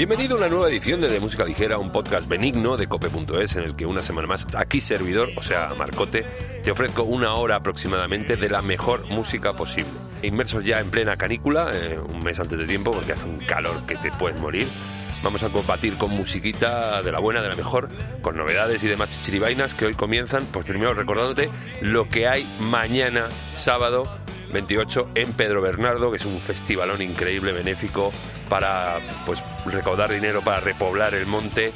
Bienvenido a una nueva edición de De Música Ligera, un podcast benigno de cope.es en el que una semana más aquí servidor, o sea, Marcote, te ofrezco una hora aproximadamente de la mejor música posible. Inmersos ya en plena canícula, eh, un mes antes de tiempo porque hace un calor que te puedes morir. Vamos a combatir con musiquita de la buena, de la mejor, con novedades y demás chichiribainas que hoy comienzan, pues primero recordándote lo que hay mañana, sábado, 28 en Pedro Bernardo, que es un festivalón increíble, benéfico, para pues recaudar dinero para repoblar el monte,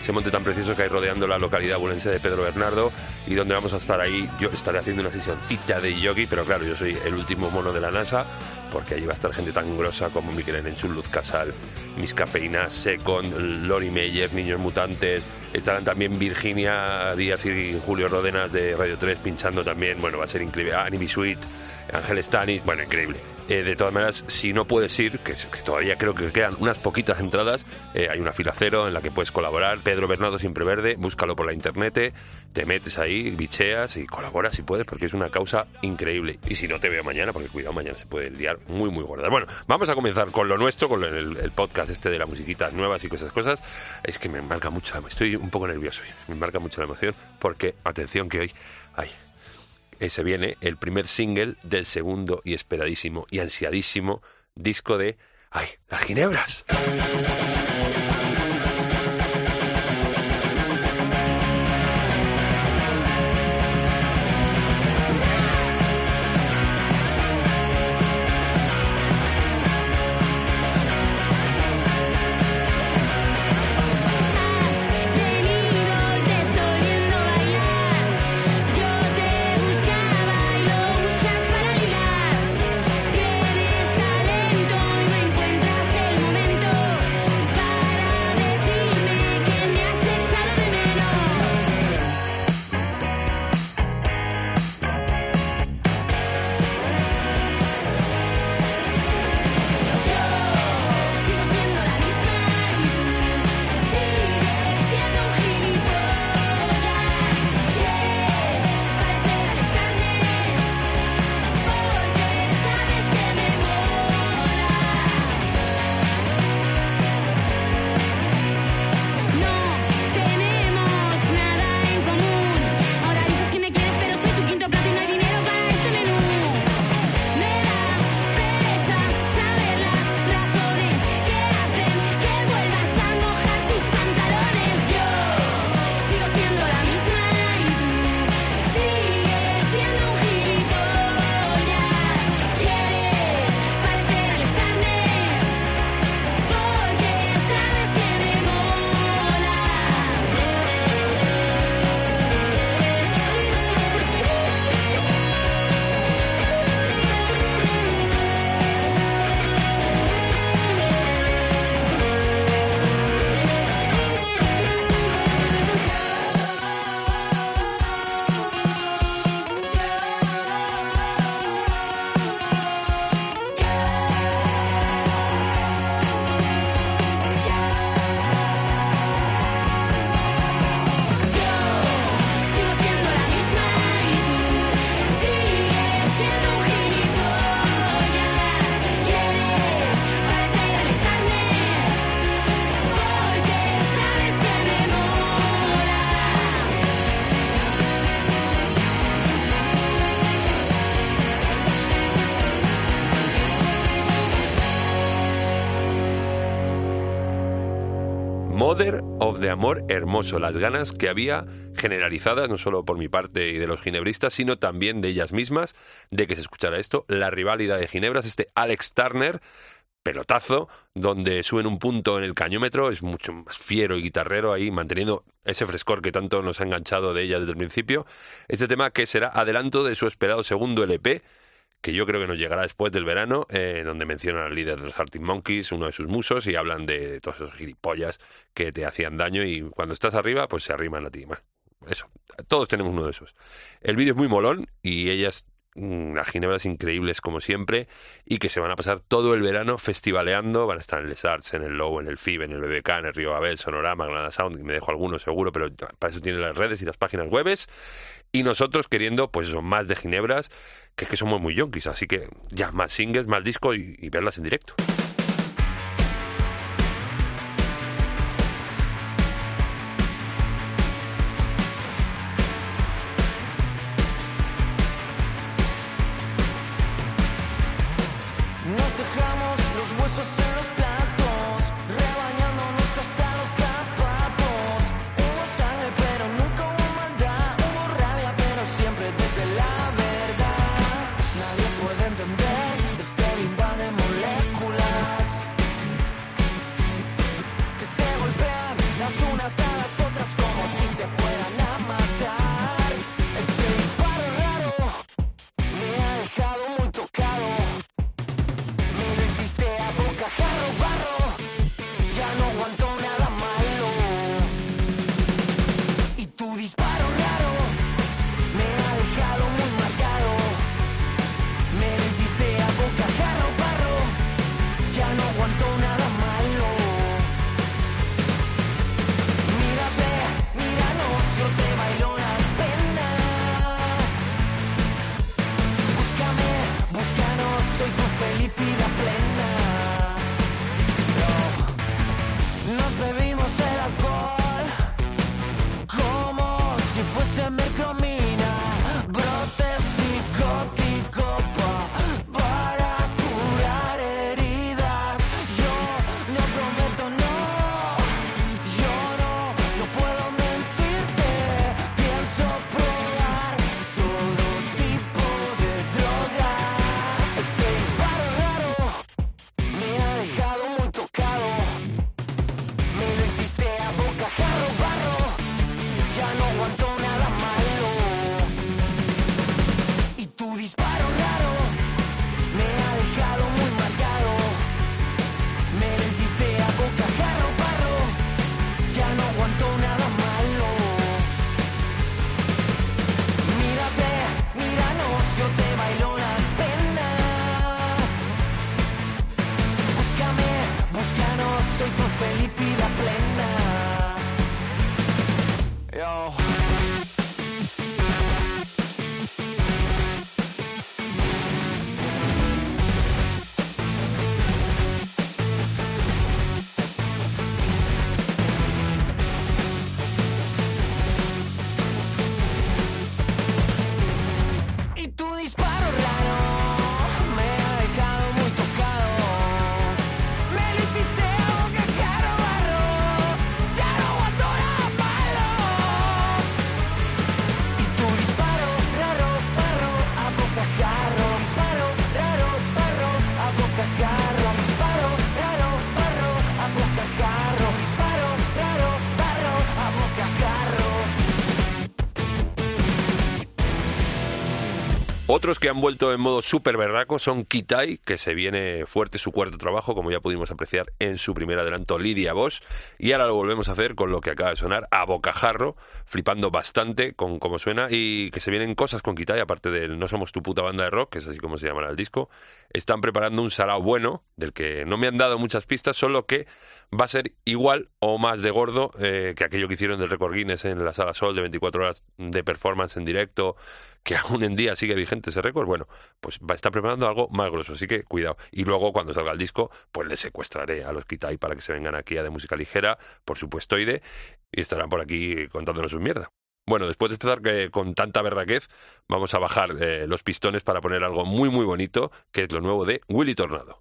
ese monte tan precioso que hay rodeando la localidad bulense de Pedro Bernardo y donde vamos a estar ahí. Yo estaré haciendo una sesioncita de yogi, pero claro, yo soy el último mono de la NASA, porque allí va a estar gente tan grosa como Miquel Enchul, Luz Casal, Mis Cafeínas, Second, Lori Meyer, Niños Mutantes. Estarán también Virginia Díaz y Julio Rodenas de Radio 3 pinchando también. Bueno, va a ser increíble. Anime Sweet, Ángel Stanis, bueno, increíble. Eh, de todas maneras, si no puedes ir, que, todavía creo que quedan unas poquitas entradas, eh, hay una fila cero en la que puedes colaborar. Pedro Bernardo Siempre Verde, búscalo por la internet, te metes ahí, bicheas y colaboras si puedes, porque es una causa increíble. Y si no te veo mañana, porque cuidado, mañana se puede liar muy, muy gorda. Bueno, vamos a comenzar con lo nuestro, con el, podcast este de las musiquitas nuevas y cosas, cosas. Es que me embarca mucho, estoy un poco nervioso, me embarca mucho la emoción, porque, atención que hoy, ay, se viene el primer single del segundo y esperadísimo y ansiadísimo disco de ¡Ay, las Ginebras! De amor hermoso, las ganas que había generalizadas, no solo por mi parte y de los ginebristas, sino también de ellas mismas, de que se escuchara esto, la rivalidad de Ginebras, este Alex Turner, pelotazo, donde suben un punto en el cañómetro, es mucho más fiero y guitarrero ahí, manteniendo ese frescor que tanto nos ha enganchado de ella desde el principio. Este tema que será adelanto de su esperado segundo LP, que yo creo que nos llegará después del verano, eh, donde mencionan al líder de los Arctic Monkeys, uno de sus musos, y hablan de, todos esos gilipollas que te hacían daño y cuando estás arriba, pues se arriman a ti. eso, todos tenemos uno de esos. El vídeo es muy molón y ellas mm, las ginebras increíbles como siempre y que se van a pasar todo el verano festivaleando, van a estar en Les Arts, en el Low, en el FIB, en el BBK, en el Río Abel, Sonorama, Granada Sound, me dejo algunos seguro, pero para eso tienen las redes y las páginas webes y nosotros queriendo pues eso, más de ginebras que es que somos muy yonkis, así que ya, más singles, más disco y, verlas en directo. Otros que han vuelto en modo súper berraco son Kitai, que se viene fuerte su cuarto trabajo, como ya pudimos apreciar en su primer adelanto Lidia Bosch, y ahora lo volvemos a hacer con lo que acaba de sonar a bocajarro, flipando bastante con cómo suena, y que se vienen cosas con Kitai, aparte del No Somos Tu Puta Banda de Rock, que es así como se llamará el disco, están preparando un sarao bueno, del que no me han dado muchas pistas, solo que va a ser igual o más de gordo eh, que aquello que hicieron del Record Guinness en la Sala Sol de 24 horas de performance en directo, que aún en día sigue vigente ese récord. Bueno, pues va a estar preparando algo más grosso, así que cuidado. Y luego cuando salga el disco, pues les secuestraré a los Kitai para que se vengan aquí a de música ligera, por supuesto, y estarán por aquí contándonos su mierda. Bueno, después de empezar que, con tanta berraquez, vamos a bajar eh, los pistones para poner algo muy muy bonito, que es lo nuevo de Willy Tornado.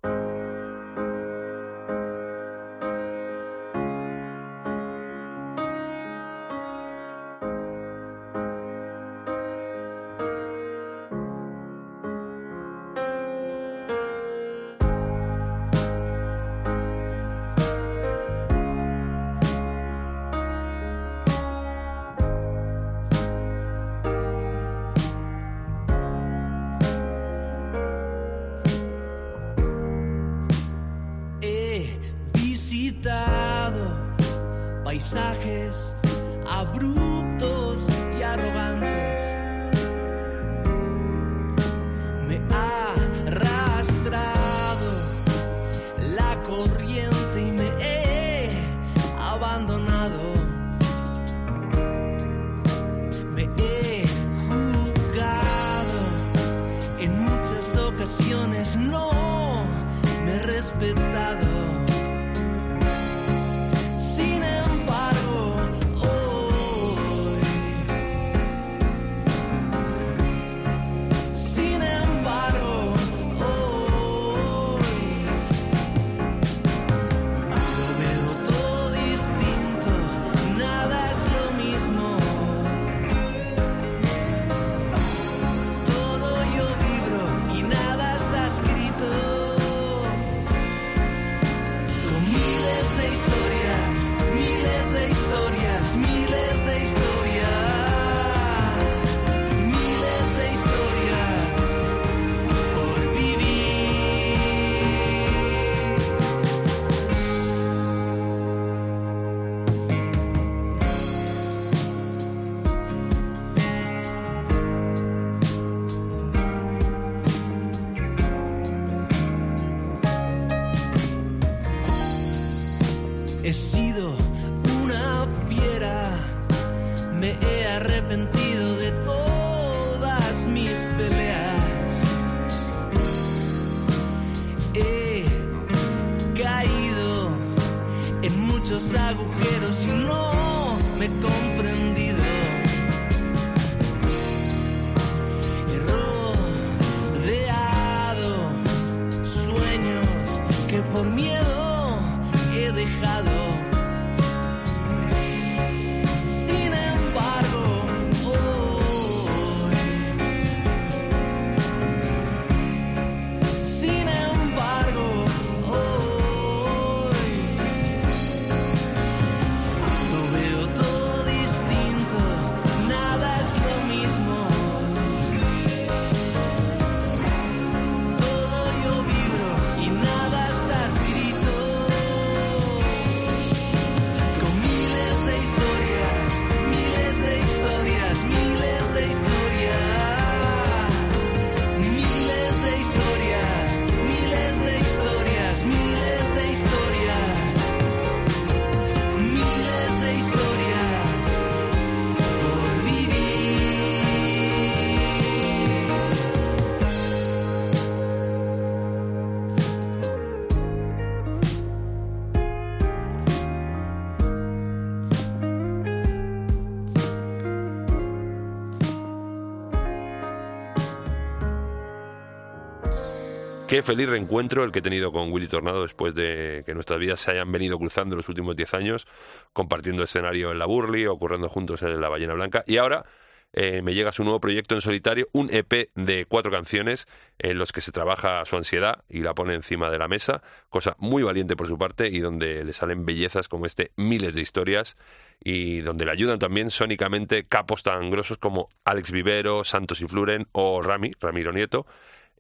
Qué feliz reencuentro el que he tenido con Willy Tornado después de que nuestras vidas se hayan venido cruzando los últimos 10 años, compartiendo escenario en la Burley, ocurriendo juntos en la Ballena Blanca. Y ahora eh, me llega su nuevo proyecto en solitario, un EP de cuatro canciones en los que se trabaja su ansiedad y la pone encima de la mesa, cosa muy valiente por su parte y donde le salen bellezas como este miles de historias y donde le ayudan también sónicamente capos tan grosos como Alex Vivero, Santos y Fluren o Rami, Ramiro Nieto.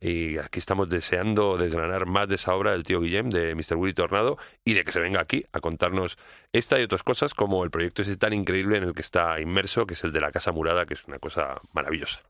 Y aquí estamos deseando desgranar más de esa obra del tío Guillem, de Mr. Willy Tornado, y de que se venga aquí a contarnos esta y otras cosas, como el proyecto ese tan increíble en el que está inmerso, que es el de la Casa Murada, que es una cosa maravillosa.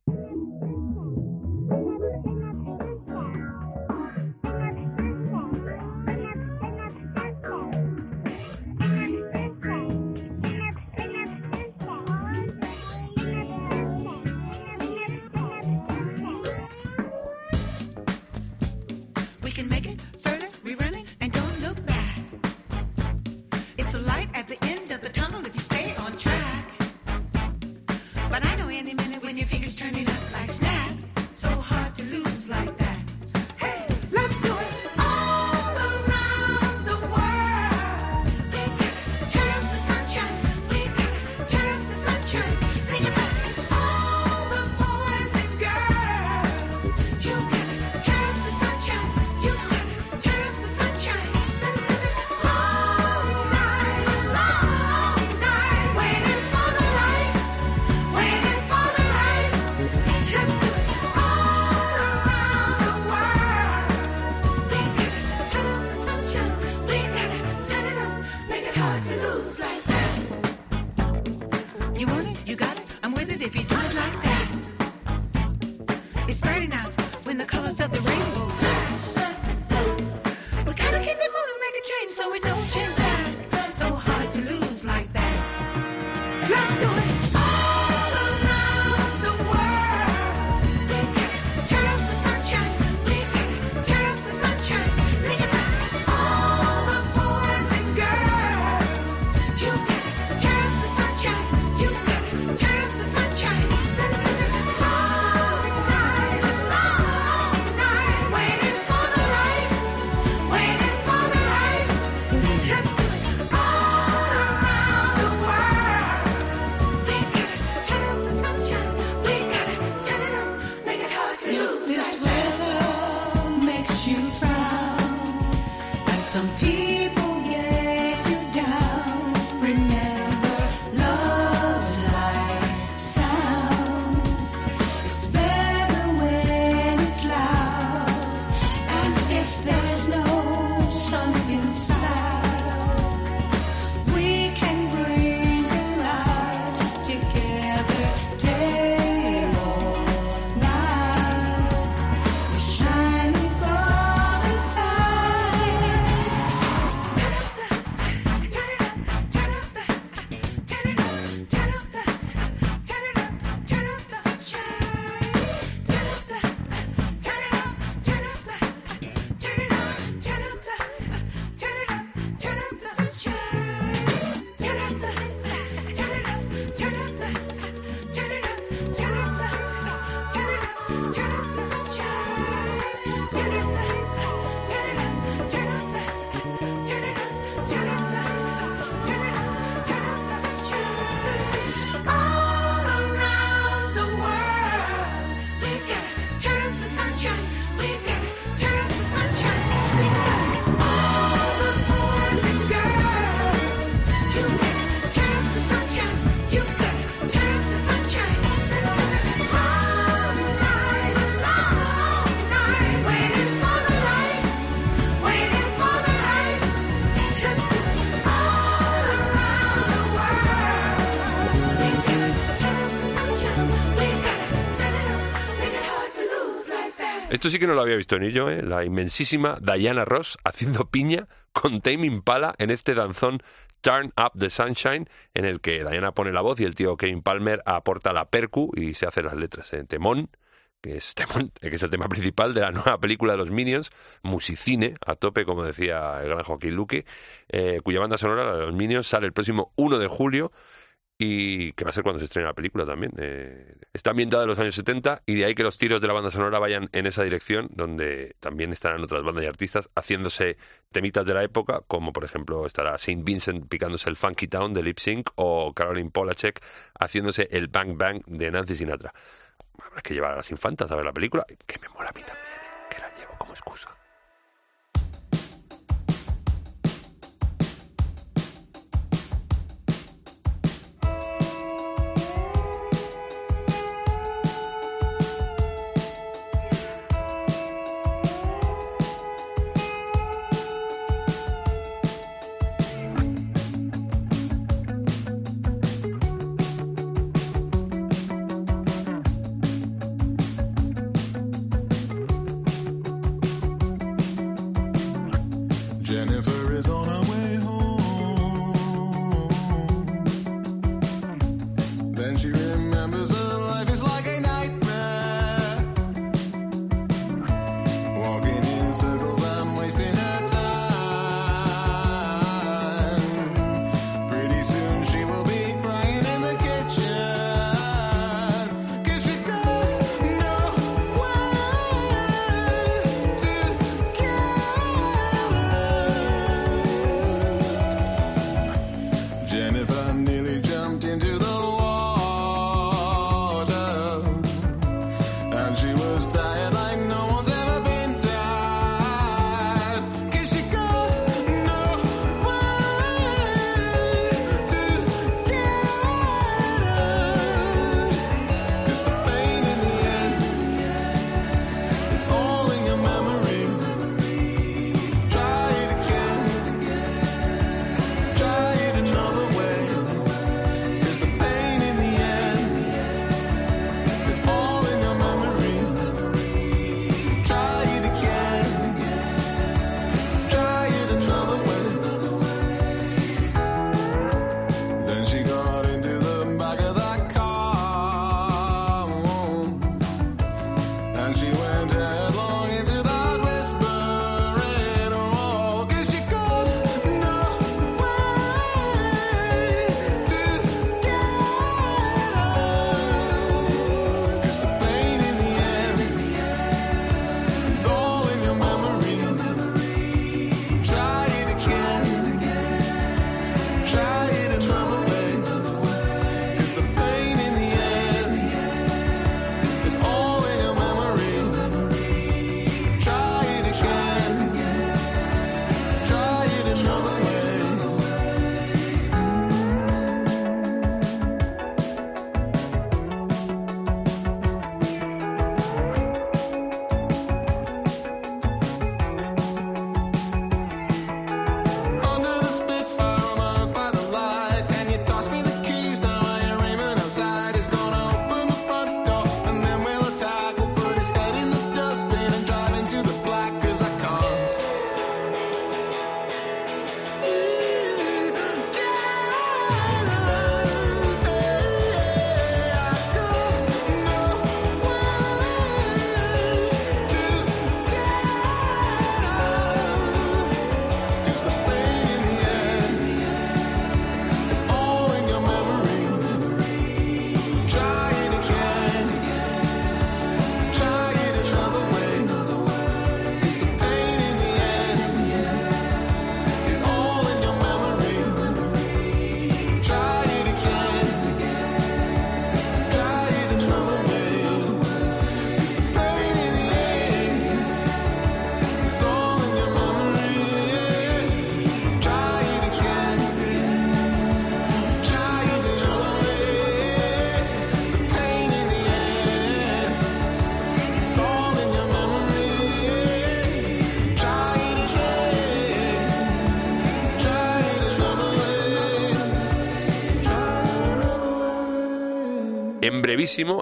Sí que no lo había visto ni yo, ¿eh? la inmensísima Diana Ross haciendo piña con Tame Impala en este danzón Turn Up the Sunshine, en el que Diana pone la voz y el tío Kevin Palmer aporta la percu y se hace las letras. ¿eh? Temón, que es, Temón, que es el tema principal de la nueva película de los Minions, musicine a tope, como decía el gran Joaquín Luque, eh, cuya banda sonora, la de los Minions, sale el próximo 1 de julio y que va a ser cuando se estrene la película también. Eh, Está ambientada en los años 70 y de ahí que los tiros de la banda sonora vayan en esa dirección, donde también estarán otras bandas y artistas haciéndose temitas de la época, como por ejemplo estará Saint Vincent picándose el Funky Town de Lip Sync o Caroline Polachek haciéndose el Bang Bang de Nancy Sinatra. Habrá que llevar a las infantas a ver la película, que me mola a mí también, que la llevo como excusa.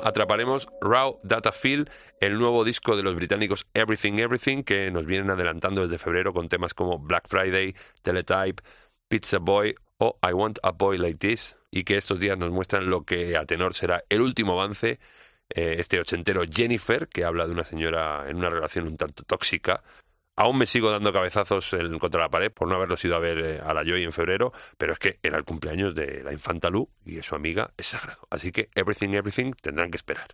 Atraparemos Raw Data Field, el nuevo disco de los británicos Everything Everything, que nos vienen adelantando desde febrero con temas como Black Friday, Teletype, Pizza Boy o I Want a Boy Like This, y que estos días nos muestran lo que a tenor será el último avance, eh, este ochentero Jennifer, que habla de una señora en una relación un tanto tóxica, Aún me sigo dando cabezazos en- contra la pared por no haberlos ido a ver eh, a la Joy en febrero, pero es que era el cumpleaños de la infanta Lu y su amiga es sagrado. Así que Everything, Everything tendrán que esperar.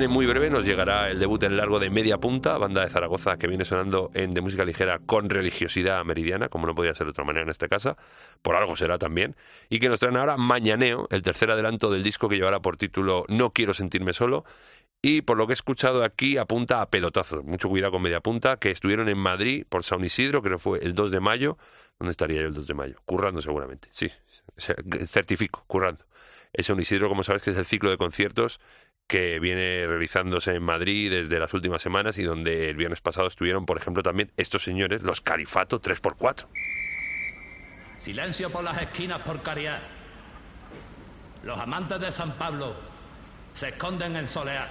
En muy breve nos llegará el debut en largo de Media Punta, banda de Zaragoza que viene sonando en de música ligera con religiosidad meridiana, como no podía ser de otra manera en esta casa, por algo será también, y que nos traen ahora Mañaneo, el tercer adelanto del disco que llevará por título No quiero sentirme solo, y por lo que he escuchado aquí apunta a pelotazos. Mucho cuidado con Media Punta, que estuvieron en Madrid por San Isidro, creo que fue el 2 de mayo. ¿Dónde estaría yo el 2 de mayo? Currando seguramente, sí, certifico, currando. Es San Isidro, como sabes, que es el ciclo de conciertos que viene realizándose en Madrid desde las últimas semanas y donde el viernes pasado estuvieron, por ejemplo, también estos señores, los Califato 3x4. Silencio por las esquinas por caridad. Los amantes de San Pablo se esconden en solear.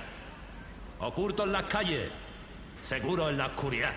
Ocultos en las calles, seguros en la oscuridad.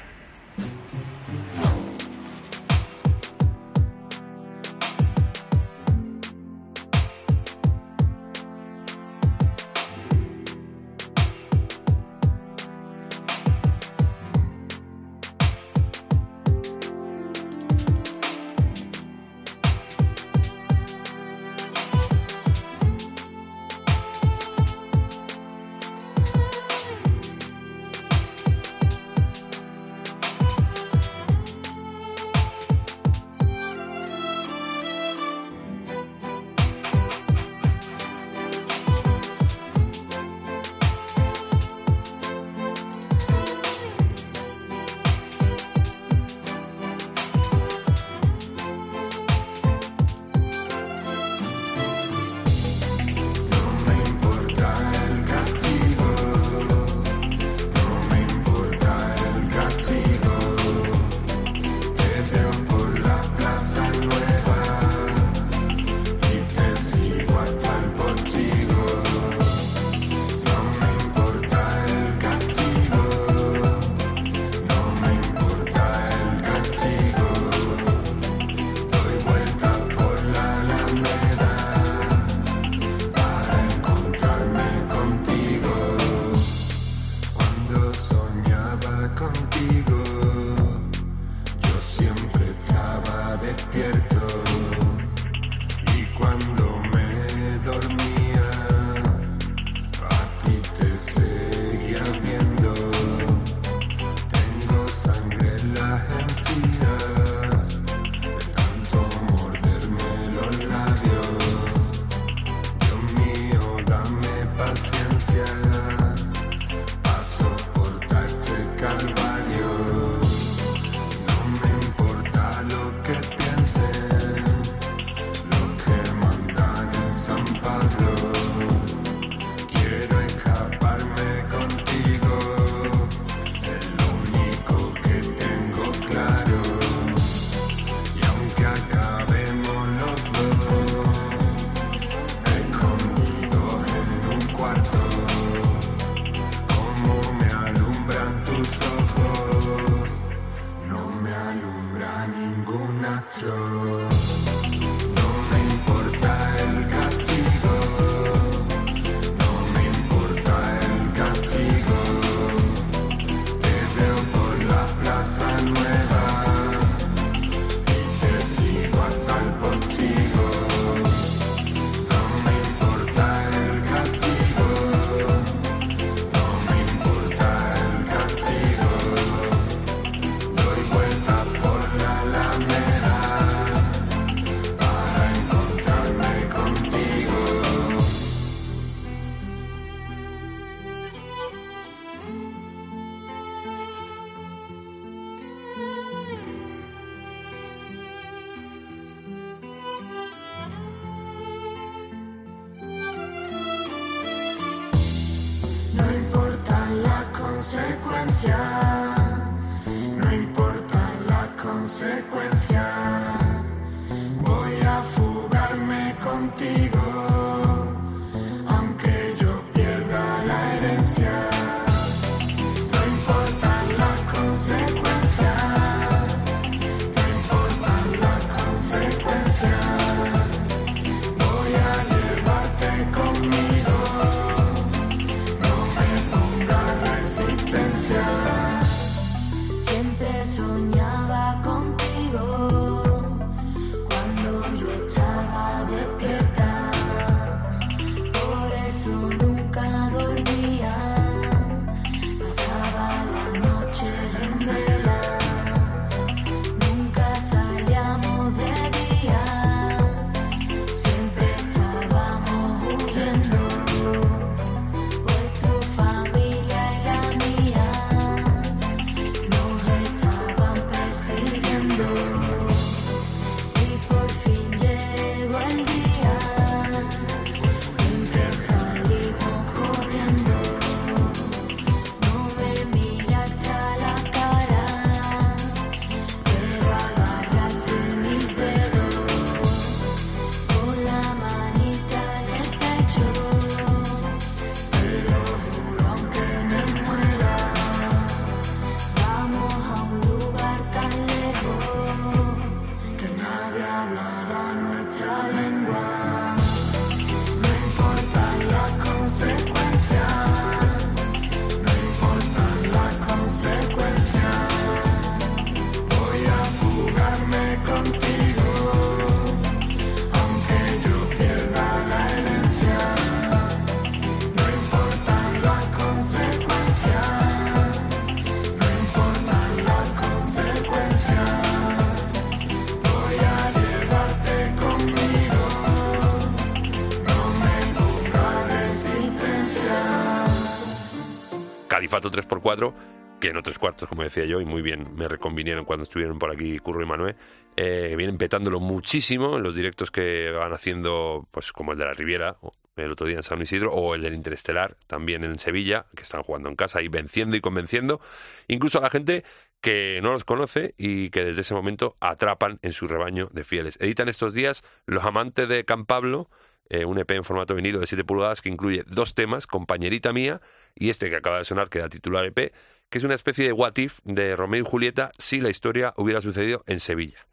Califato 3x4, que en otros cuartos, como decía yo, y muy bien me reconvinieron cuando estuvieron por aquí Curro y Manuel, eh, vienen petándolo muchísimo en los directos que van haciendo, pues como el de la Riviera, el otro día en San Isidro, o el del Interestelar, también en Sevilla, que están jugando en casa y venciendo y convenciendo, incluso a la gente que no los conoce y que desde ese momento atrapan en su rebaño de fieles. Editan estos días Los Amantes de Can Pablo, eh, un EP en formato vinilo de 7 pulgadas que incluye dos temas, Compañerita Mía y este que acaba de sonar, que da titular EP, que es una especie de what if de Romeo y Julieta si la historia hubiera sucedido en Sevilla.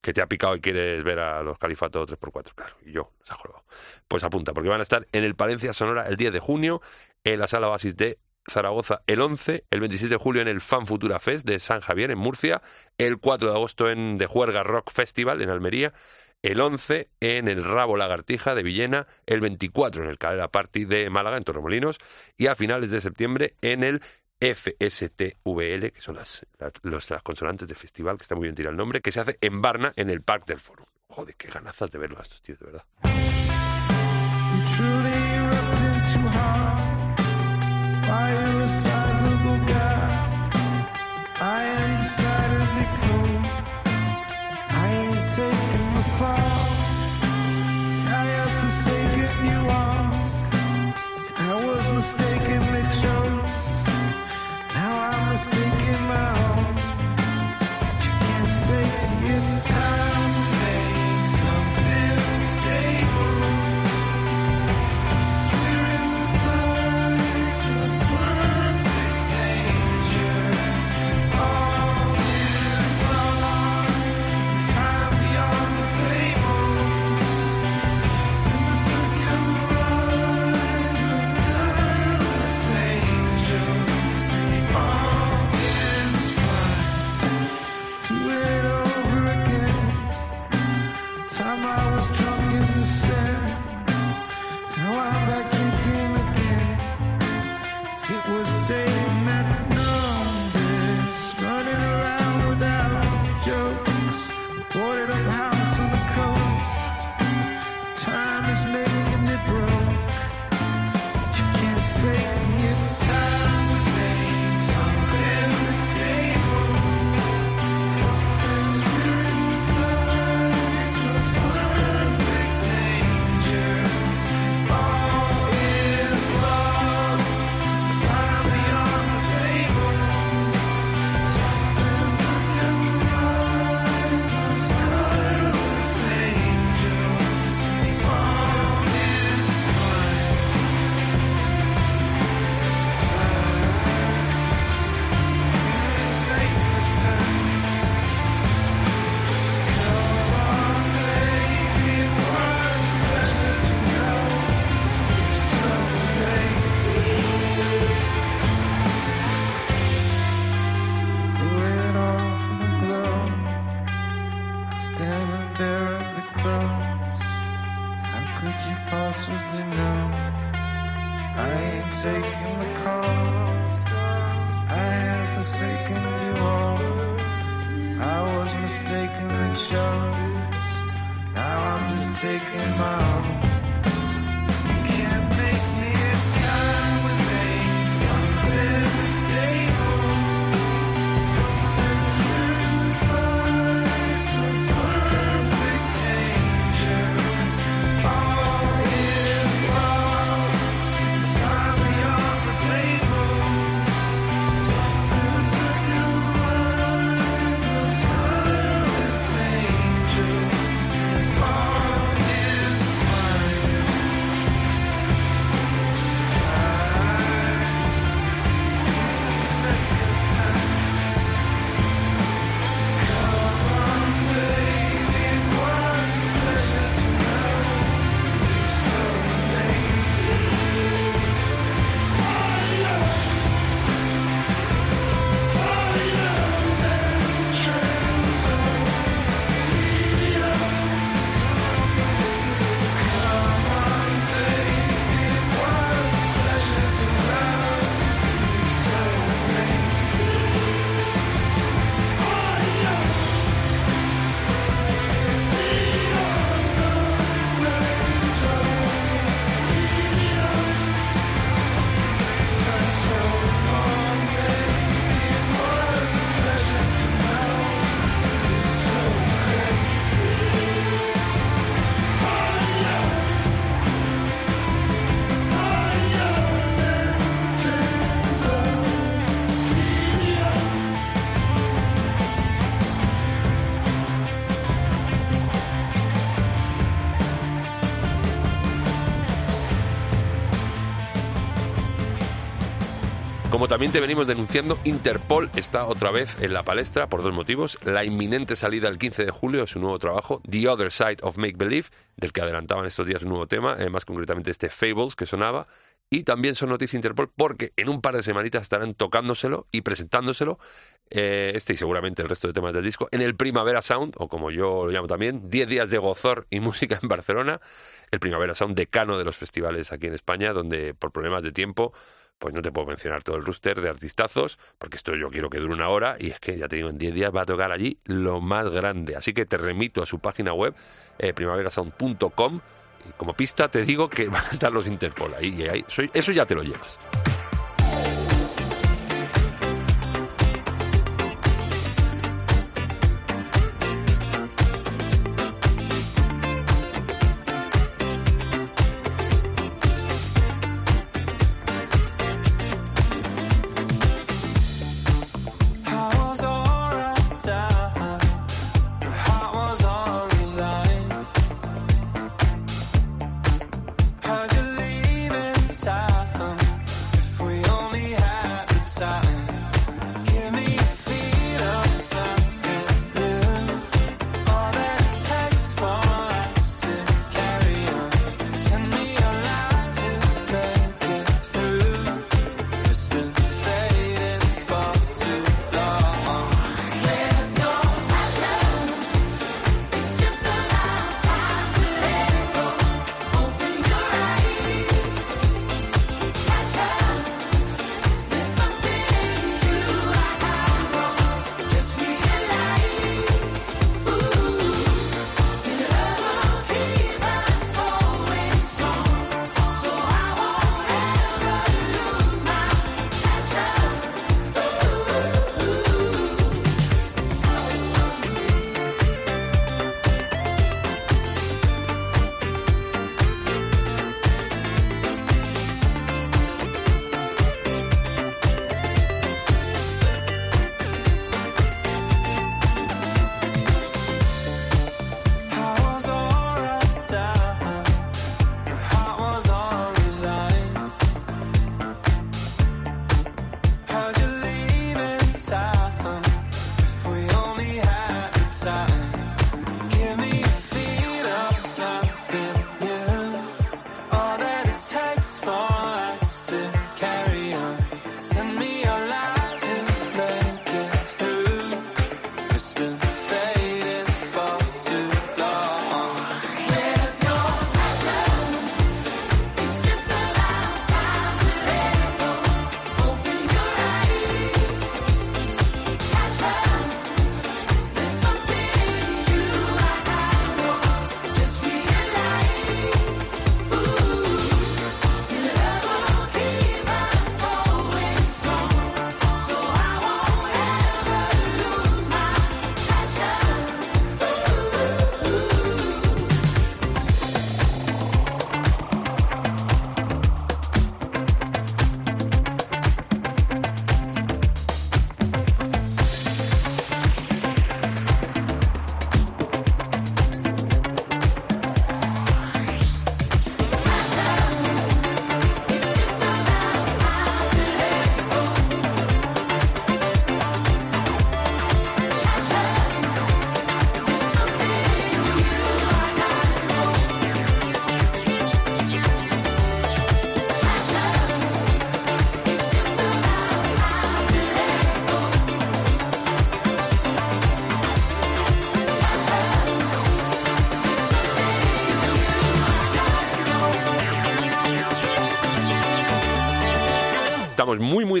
Que te ha picado y quieres ver a los Califatos 3x4, claro, y yo, se ha. Pues apunta, porque van a estar en el Palencia Sonora el 10 de junio, en la sala Basis de Zaragoza el 11, el 27 de julio en el Fan Futura Fest de San Javier en Murcia, el 4 de agosto en The Juerga Rock Festival en Almería, el 11 en el Rabo Lagartija de Villena, el 24 en el Calera Party de Málaga en Torremolinos y a finales de septiembre en el FSTVL, que son las, las, los- las consonantes del festival, que está muy bien tirado el nombre, que se hace en Varna en el Parque del Foro. Joder, qué ganazas de verlos a estos tíos, de verdad. También te venimos denunciando, Interpol está otra vez en la palestra por dos motivos. La inminente salida el 15 de julio de su nuevo trabajo, The Other Side of Make Believe, del que adelantaban estos días un nuevo tema, eh, más concretamente este Fables que sonaba. Y también son noticias Interpol porque en un par de semanitas estarán tocándoselo y presentándoselo, eh, este y seguramente el resto de temas del disco, en el Primavera Sound, o como yo lo llamo también, 10 días de gozor y música en Barcelona, el Primavera Sound decano de los festivales aquí en España, donde por problemas de tiempo pues no te puedo mencionar todo el rooster de artistazos, porque esto yo quiero que dure una hora, y es que ya te digo, en 10 días va a tocar allí lo más grande. Así que te remito a su página web, eh, primaverasound.com, y como pista te digo que van a estar los Interpol ahí, y ahí soy- eso ya te lo llevas.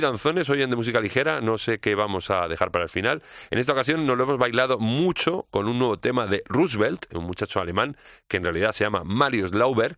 Danzones hoy en De Música Ligera. No sé qué vamos a dejar para el final. En esta ocasión nos lo hemos bailado mucho con un nuevo tema de Roosevelt, un muchacho alemán que en realidad se llama Marius Lauber.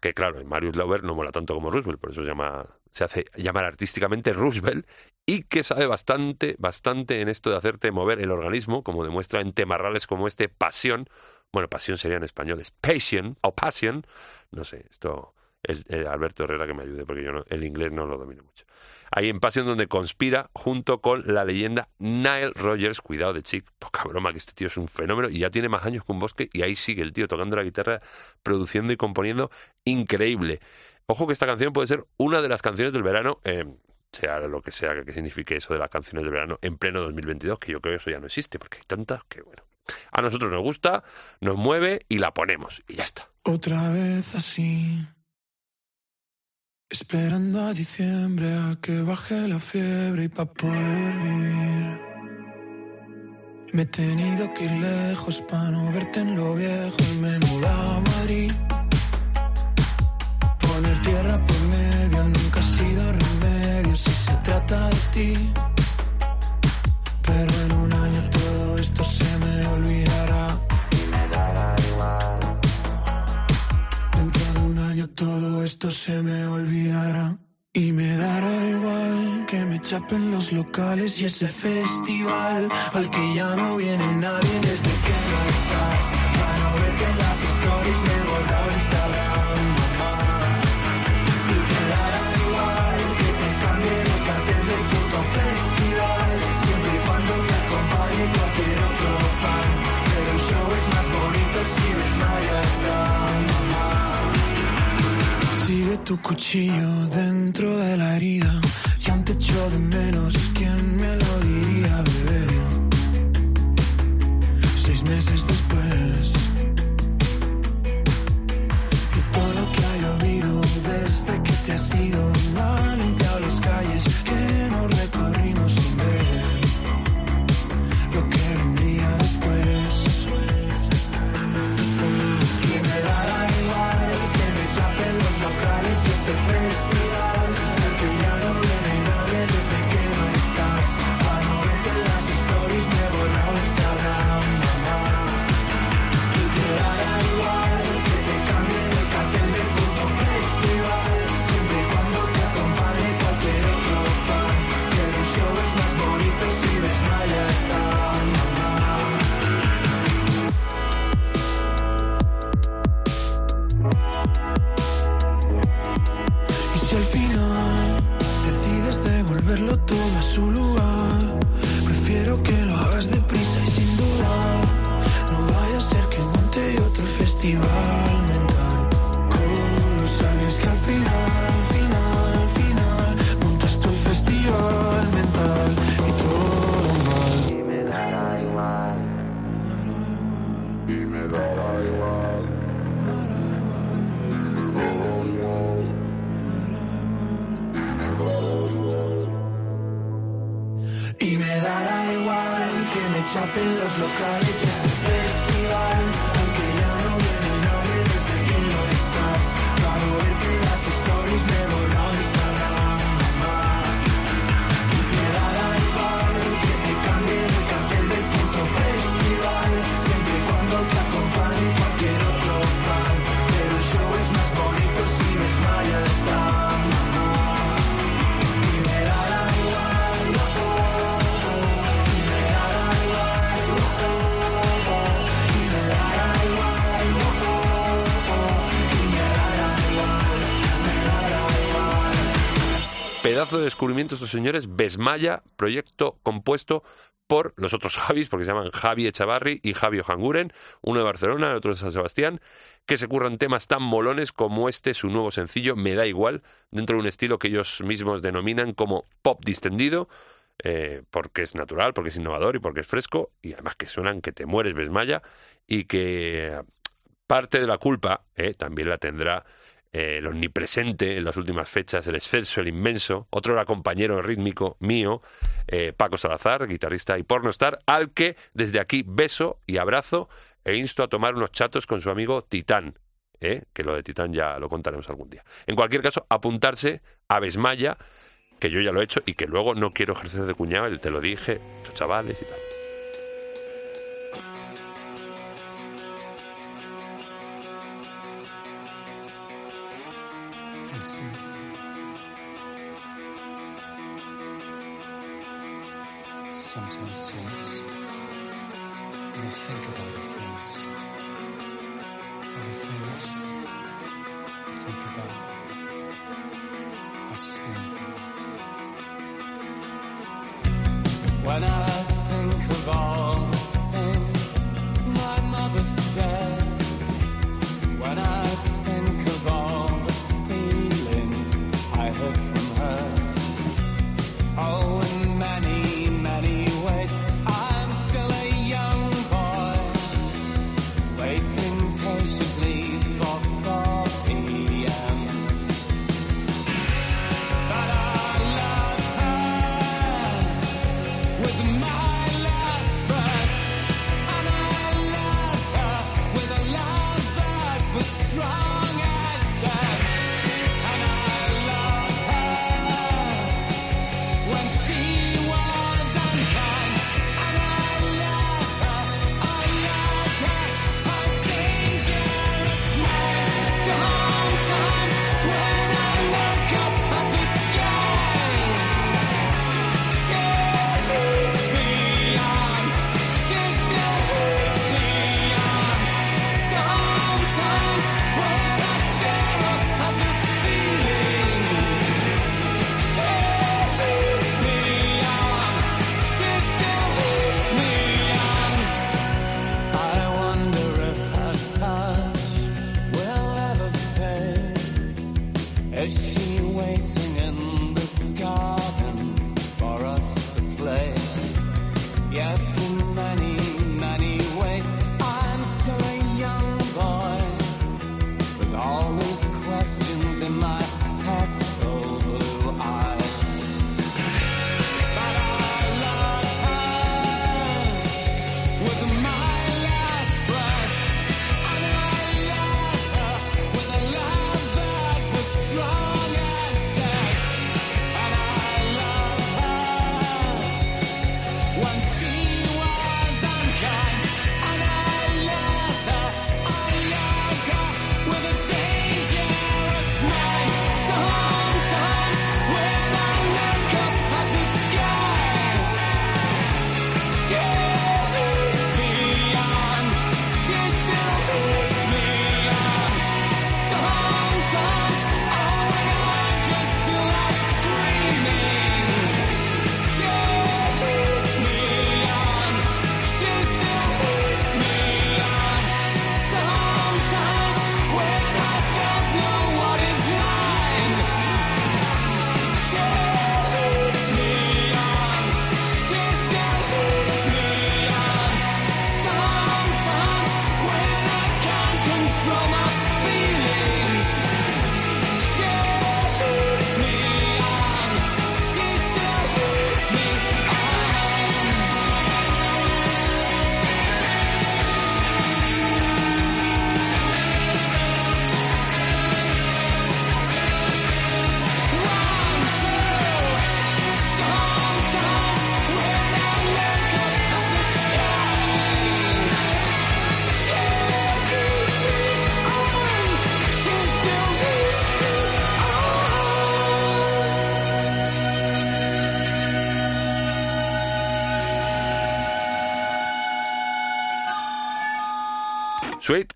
Que claro, Marius Lauber no mola tanto como Roosevelt, por eso se, llama, se hace llamar artísticamente Roosevelt. Y que sabe bastante, bastante en esto de hacerte mover el organismo, como demuestra en temarrales como este Pasión. Bueno, Pasión sería en español, es Passion o Passion. No sé, esto es eh, Alberto Herrera que me ayude porque yo no- el inglés no lo domino mucho. Ahí en Passion donde conspira junto con la leyenda Nile Rogers, cuidado de chic, poca broma que este tío es un fenómeno y ya tiene más años que un bosque y ahí sigue el tío tocando la guitarra, produciendo y componiendo increíble. Ojo que esta canción puede ser una de las canciones del verano, eh, sea lo que sea que signifique eso de las canciones del verano en pleno 2022, que yo creo que eso ya no existe porque hay tantas que bueno. A nosotros nos gusta, nos mueve y la ponemos y ya está. Otra vez así. Esperando a diciembre a que baje la fiebre y pa' poder vivir. Me he tenido que ir lejos pa' no verte en lo viejo y menuda Madrid. Poner tierra por medio nunca ha sido remedio si se trata de ti. Todo esto se me olvidará. Y me dará igual que me chapen los locales y ese festival al que ya no viene nadie desde que Tu cuchillo dentro de la herida y aún te echo de menos. ¿Quién me lo diría, bebé? Seis meses después descubrimiento estos señores, Besmaya, proyecto compuesto por los otros Javis, porque se llaman Javi Echavarri y Javi Ojanguren, uno de Barcelona, otro de San Sebastián, que se curran temas tan molones como este, su nuevo sencillo, Me da igual, dentro de un estilo que ellos mismos denominan como pop distendido, eh, porque es natural, porque es innovador y porque es fresco, y además que suenan que te mueres Besmaya, y que parte de la culpa eh, también la tendrá eh, el omnipresente en las últimas fechas, el excelso, el inmenso, otro era compañero rítmico mío, eh, Paco Salazar, guitarrista y pornostar, al que desde aquí beso y abrazo e insto a tomar unos chatos con su amigo Titán, eh, que lo de Titán ya lo contaremos algún día. En cualquier caso, apuntarse a Besmaya que yo ya lo he hecho y que luego no quiero ejercer de cuñado, el te lo dije, chavales y tal. Sometimes since when I think of other things, other things I think about. Are skin. When I think of all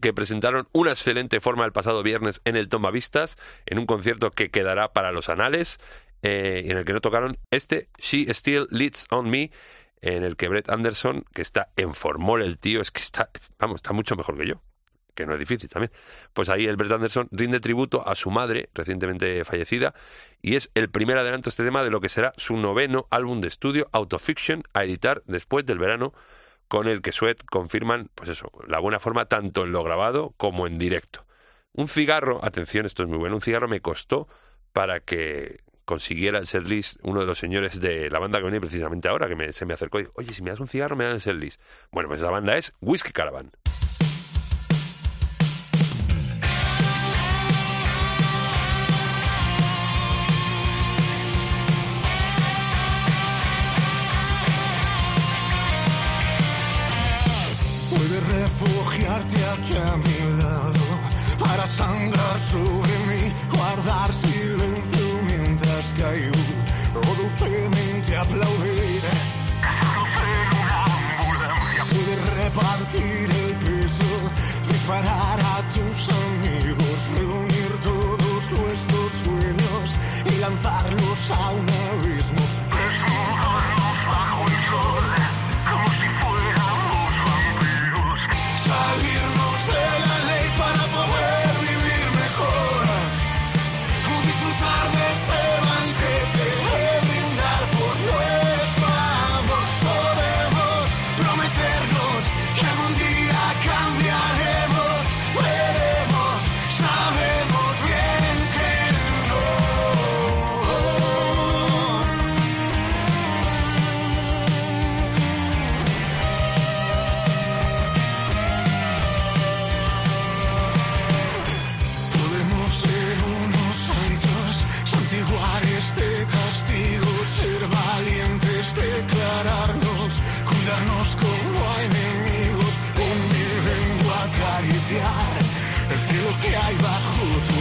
Que presentaron una excelente forma el pasado viernes en el Toma Vistas, en un concierto que quedará para los anales, eh, en el que no tocaron este She Still Leads on Me, en el que Brett Anderson, que está en formol el tío, es que está, vamos, está mucho mejor que yo, que no es difícil también. Pues ahí el Brett Anderson rinde tributo a su madre, recientemente fallecida, y es el primer adelanto a este tema de lo que será su noveno álbum de estudio, Autofiction, a editar después del verano, con el que Sweat confirman, pues eso, la buena forma tanto en lo grabado como en directo. Un cigarro, atención, esto es muy bueno, un cigarro me costó para que consiguiera el setlist uno de los señores de la banda que viene precisamente ahora, que se me acercó y dijo, oye, si me das un cigarro me dan el setlist. Bueno, pues la banda es Whiskey Caravan. O dulcemente aplaudir. Casados en una ambulancia, puedes repartir el peso, disparar a tus amigos, reunir todos nuestros sueños y lanzarlos a un cielo que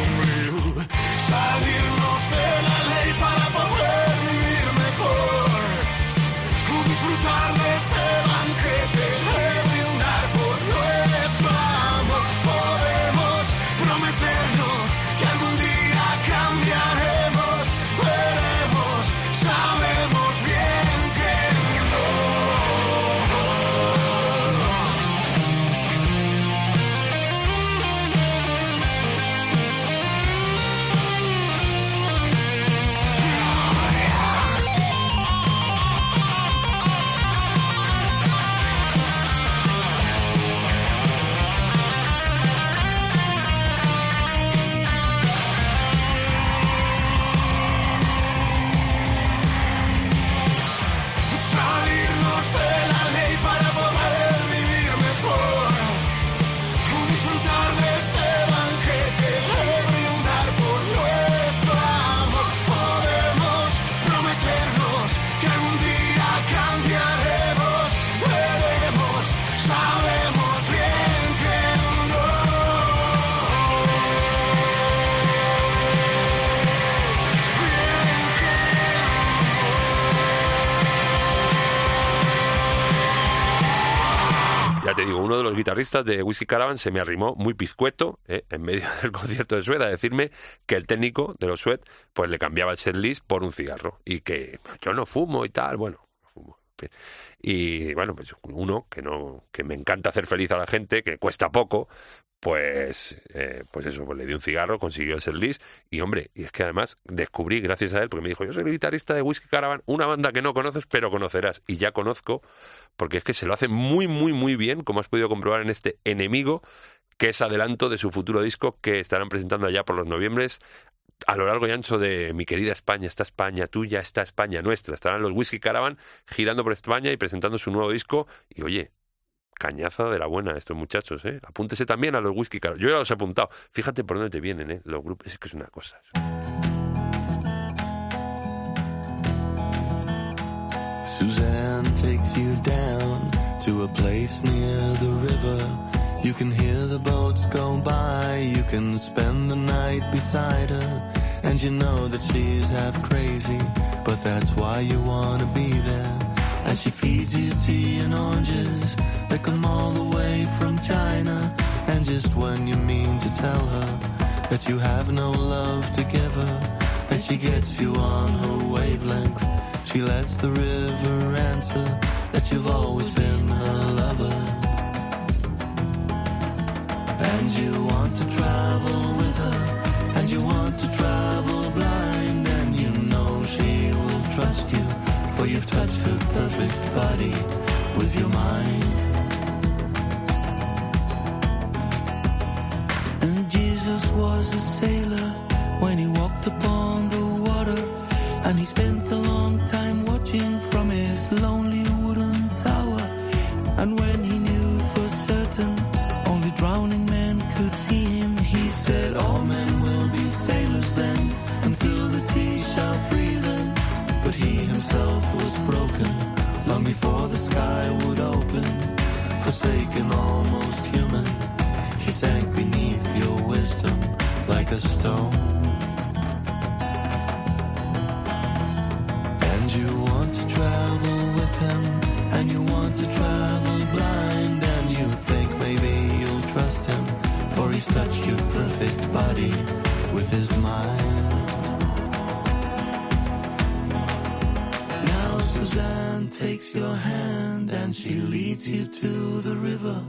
uno de los guitarristas de Whiskey Caravan se me arrimó muy pizcueto eh, en medio del concierto de Sued a decirme que el técnico de los Sued pues le cambiaba el setlist por un cigarro y que yo no fumo y tal, bueno, Y bueno, pues uno que no que me encanta hacer feliz a la gente, que cuesta poco, pues eh, pues eso, pues le di un cigarro, consiguió el setlist y hombre, y es que además descubrí gracias a él, porque me dijo, yo soy el guitarrista de Whiskey Caravan, una banda que no conoces, pero conocerás, y ya conozco, porque es que se lo hace muy, muy, muy bien, como has podido comprobar en este enemigo, que es adelanto de su futuro disco que estarán presentando allá por los noviembres. A lo largo y ancho de mi querida España, esta España tuya, esta España nuestra. Estarán los Whiskey Caravan girando por España y presentando su nuevo disco. Y oye, cañaza de la buena estos muchachos, ¿eh? Apúntese también a los Whiskey Caravan. Yo ya los he apuntado. Fíjate por dónde te vienen, ¿eh? Los grupos, es que es una cosa. Takes you down to a place near the river. You can hear go by. You can spend the night beside her. And you know that she's half crazy, but that's why you wanna be there. And she feeds you tea and oranges that come all the way from China. And just when you mean to tell her that you have no love to give her, that she gets you on her wavelength. She lets the river answer that you've always been her lover. And you want to travel with her, and you want to travel blind, and you know she will trust you, for you've touched her perfect body with your mind. And Jesus was a sailor when he walked upon the water. And he spent a long time watching from his lonely wooden tower. And when he a stone. And you want to travel with him, and you want to travel blind, and you think maybe you'll trust him, for he's touched your perfect body with his mind. Now Suzanne takes your hand and she leads you to the river.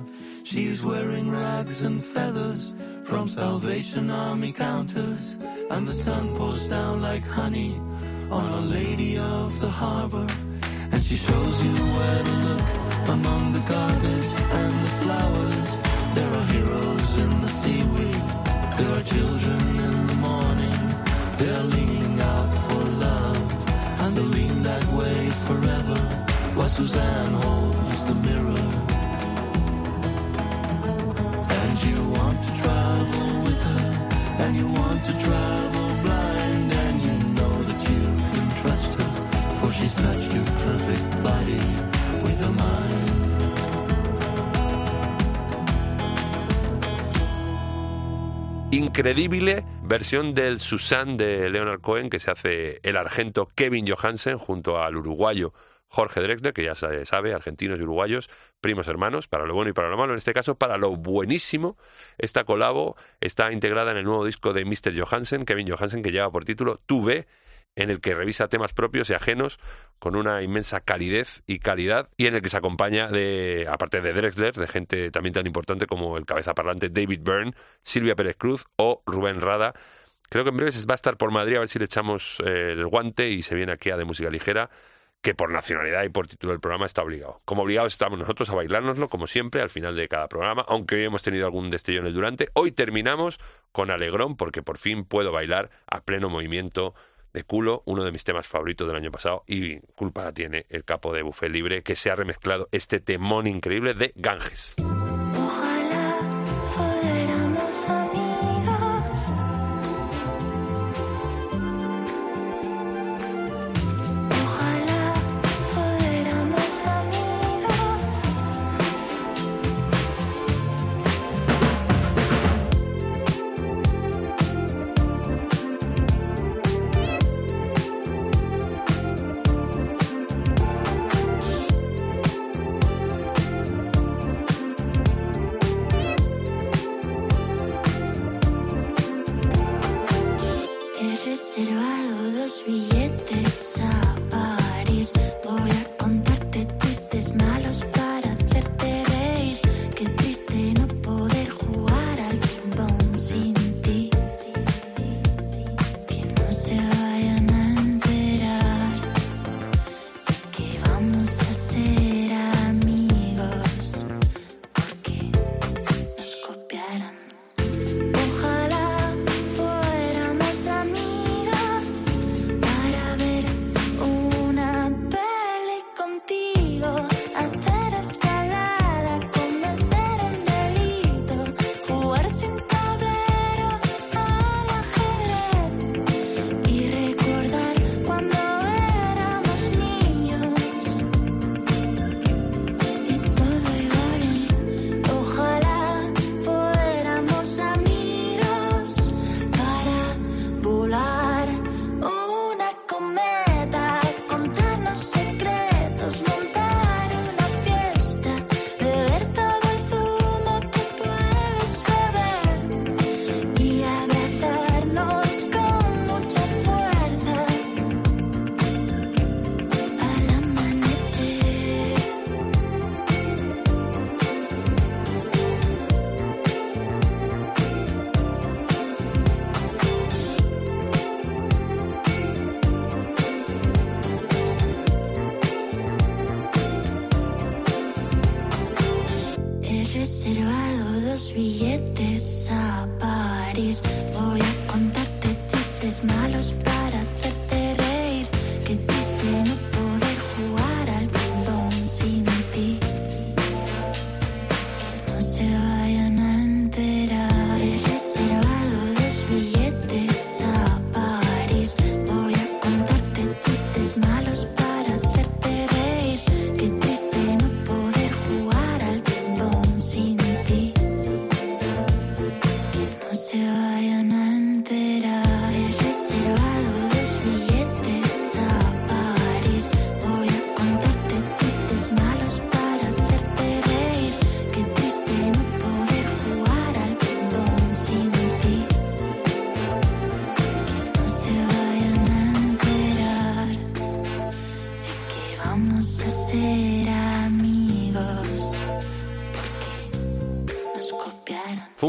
She's wearing rags and feathers from Salvation Army counters, and the sun pours down like honey on a lady of the harbor. And she shows you where to look among the garbage and the flowers. There are heroes in the seaweed. There are children in the morning. They're leaning out for love, and they lean that way forever. While Suzanne holds Increíble versión del Susan de Leonard Cohen que se hace el argento Kevin Johansen junto al uruguayo Jorge Drexler, que ya se sabe, argentinos y uruguayos, primos hermanos, para lo bueno y para lo malo. En este caso, para lo buenísimo, esta colabo está integrada en el nuevo disco de Mr. Johansen, Kevin Johansen, que lleva por título Tuve, en el que revisa temas propios y ajenos con una inmensa calidez y calidad y en el que se acompaña de, aparte de Drexler, de gente también tan importante como el cabeza parlante David Byrne, Silvia Pérez Cruz o Rubén Rada. Creo que en breve va a estar por Madrid a ver si le echamos eh, el guante y se viene aquí a de música ligera que por nacionalidad y por título del programa está obligado. Como obligados estamos nosotros a bailárnoslo, como siempre, al final de cada programa, aunque hoy hemos tenido algún destello en el durante. Hoy terminamos con Alegrón, porque por fin puedo bailar a pleno movimiento de culo, uno de mis temas favoritos del año pasado, y culpa la tiene el capo de Buffet Libre, que se ha remezclado este temón increíble de Ganges.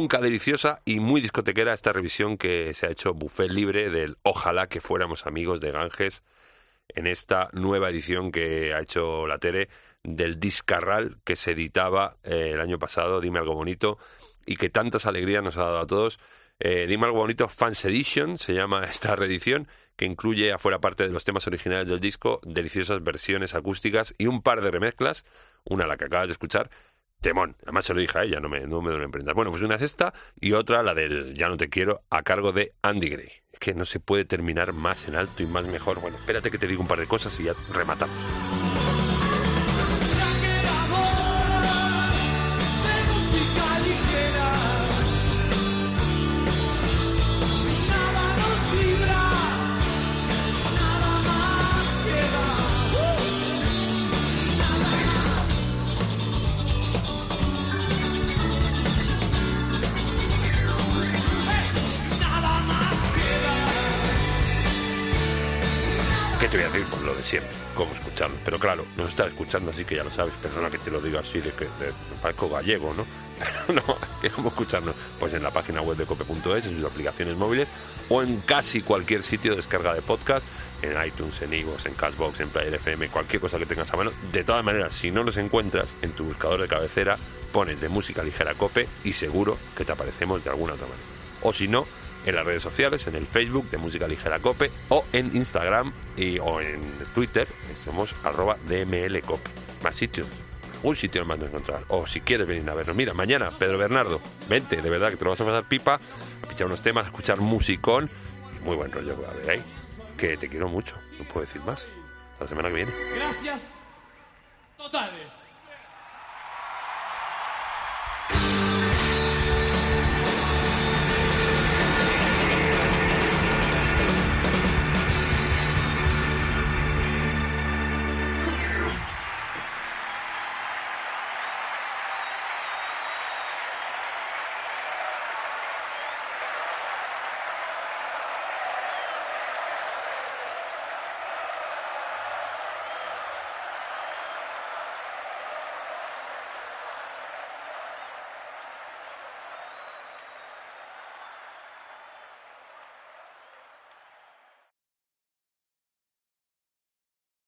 Nunca deliciosa y muy discotequera esta revisión que se ha hecho buffet libre del Ojalá que fuéramos amigos de Ganges en esta nueva edición que ha hecho la Tere del Discarral que se editaba eh, el año pasado, Dime algo bonito, y que tantas alegrías nos ha dado a todos. Eh, Dime algo bonito, Fans Edition, se llama esta reedición, que incluye, afuera parte de los temas originales del disco, deliciosas versiones acústicas y un par de remezclas, una la que acabas de escuchar, temón, además se lo dije a ella, no me, no me. Bueno, pues una es esta y otra la del Ya no te quiero, a cargo de Andy Gray. Es que no se puede terminar más en alto y más mejor. Bueno, espérate que te digo un par de cosas y ya rematamos. De siempre, cómo escucharlo. Pero claro, nos estás escuchando, así que ya lo sabes. Perdona que te lo diga así, de que de, gallego, ¿no? Pero no, es que cómo escucharnos. Pues en la página web de cope.es, en sus aplicaciones móviles o en casi cualquier sitio de descarga de podcast, en iTunes, en iVoox, en Cashbox, en Player FM, cualquier cosa que tengas a mano. De todas maneras, si no los encuentras en tu buscador de cabecera, pones de música ligera cope y seguro que te aparecemos de alguna otra manera. O si no, en las redes sociales, en el Facebook de Música Ligera Cope o en Instagram y, o en Twitter, somos arroba DMLCope. Más sitios, un sitio más de encontrar. O si quieres venir a vernos, mira, mañana, Pedro Bernardo, vente, de verdad que te lo vas a pasar pipa, a pichar unos temas, a escuchar musicón muy buen rollo a haber ahí. Que te quiero mucho, no puedo decir más. Hasta la semana que viene. Gracias totales.